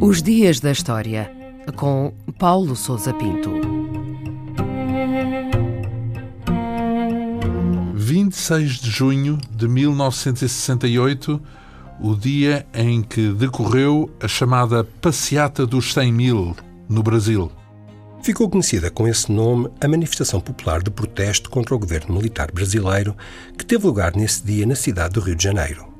Os Dias da História, com Paulo Souza Pinto. 26 de junho de 1968, o dia em que decorreu a chamada Passeata dos 100 Mil, no Brasil. Ficou conhecida com esse nome a manifestação popular de protesto contra o governo militar brasileiro que teve lugar nesse dia na cidade do Rio de Janeiro.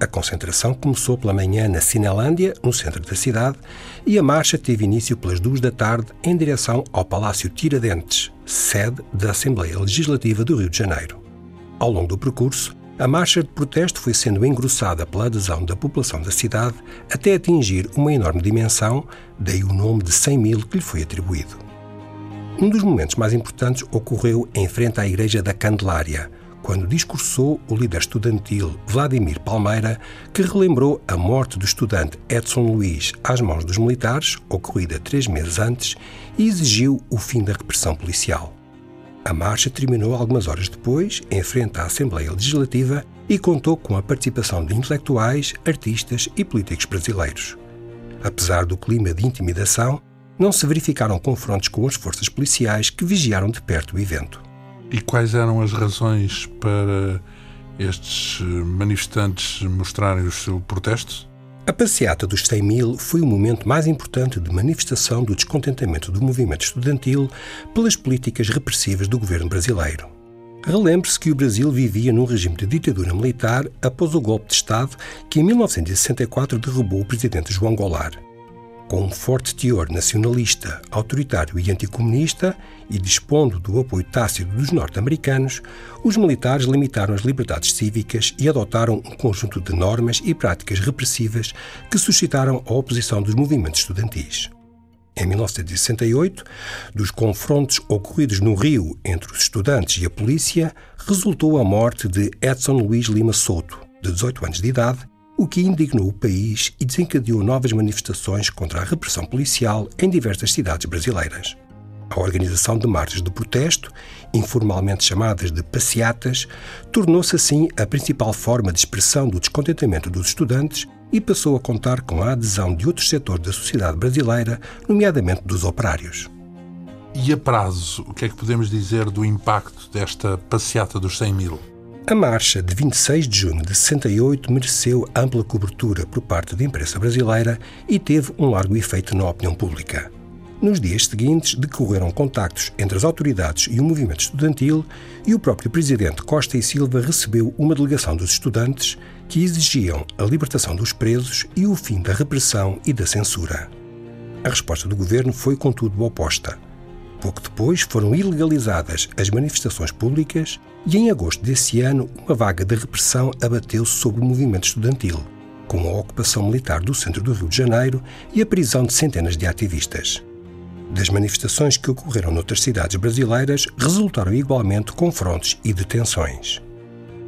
A concentração começou pela manhã na Cinelândia, no centro da cidade, e a marcha teve início pelas duas da tarde em direção ao Palácio Tiradentes, sede da Assembleia Legislativa do Rio de Janeiro. Ao longo do percurso, a marcha de protesto foi sendo engrossada pela adesão da população da cidade até atingir uma enorme dimensão, daí o nome de 100 mil que lhe foi atribuído. Um dos momentos mais importantes ocorreu em frente à Igreja da Candelária, quando discursou o líder estudantil Vladimir Palmeira, que relembrou a morte do estudante Edson Luiz às mãos dos militares, ocorrida três meses antes, e exigiu o fim da repressão policial. A marcha terminou algumas horas depois, em frente à Assembleia Legislativa, e contou com a participação de intelectuais, artistas e políticos brasileiros. Apesar do clima de intimidação, não se verificaram confrontos com as forças policiais que vigiaram de perto o evento. E quais eram as razões para estes manifestantes mostrarem o seu protesto? A passeata dos 100 mil foi o momento mais importante de manifestação do descontentamento do movimento estudantil pelas políticas repressivas do governo brasileiro. Relembre-se que o Brasil vivia num regime de ditadura militar após o golpe de Estado que, em 1964, derrubou o presidente João Goulart com um forte teor nacionalista, autoritário e anticomunista, e dispondo do apoio tácito dos norte-americanos, os militares limitaram as liberdades cívicas e adotaram um conjunto de normas e práticas repressivas que suscitaram a oposição dos movimentos estudantis. Em 1968, dos confrontos ocorridos no Rio entre os estudantes e a polícia, resultou a morte de Edson Luiz Lima Souto, de 18 anos de idade, o que indignou o país e desencadeou novas manifestações contra a repressão policial em diversas cidades brasileiras. A organização de marchas de protesto, informalmente chamadas de passeatas, tornou-se assim a principal forma de expressão do descontentamento dos estudantes e passou a contar com a adesão de outros setores da sociedade brasileira, nomeadamente dos operários. E a prazo, o que é que podemos dizer do impacto desta passeata dos 100 mil? A marcha de 26 de junho de 68 mereceu ampla cobertura por parte da imprensa brasileira e teve um largo efeito na opinião pública. Nos dias seguintes, decorreram contactos entre as autoridades e o movimento estudantil e o próprio presidente Costa e Silva recebeu uma delegação dos estudantes que exigiam a libertação dos presos e o fim da repressão e da censura. A resposta do governo foi, contudo, oposta. Pouco depois foram ilegalizadas as manifestações públicas e, em agosto desse ano, uma vaga de repressão abateu-se sobre o movimento estudantil, com a ocupação militar do centro do Rio de Janeiro e a prisão de centenas de ativistas. Das manifestações que ocorreram noutras cidades brasileiras, resultaram igualmente confrontos e detenções.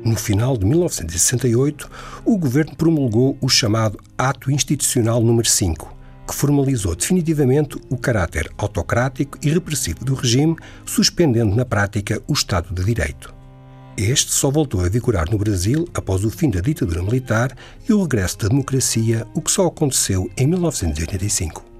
No final de 1968, o governo promulgou o chamado Ato Institucional número 5, que formalizou definitivamente o caráter autocrático e repressivo do regime, suspendendo na prática o Estado de Direito. Este só voltou a vigorar no Brasil após o fim da ditadura militar e o regresso da democracia, o que só aconteceu em 1985.